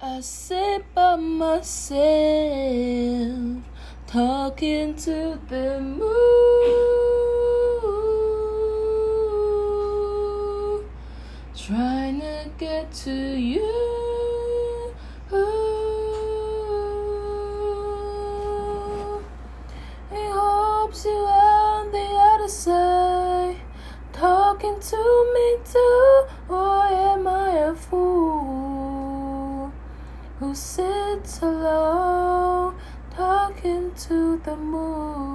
I sit by myself, talking to the moon, trying to get to you. He hopes you on the other side, talking to me too, sits alone, talking to the moon?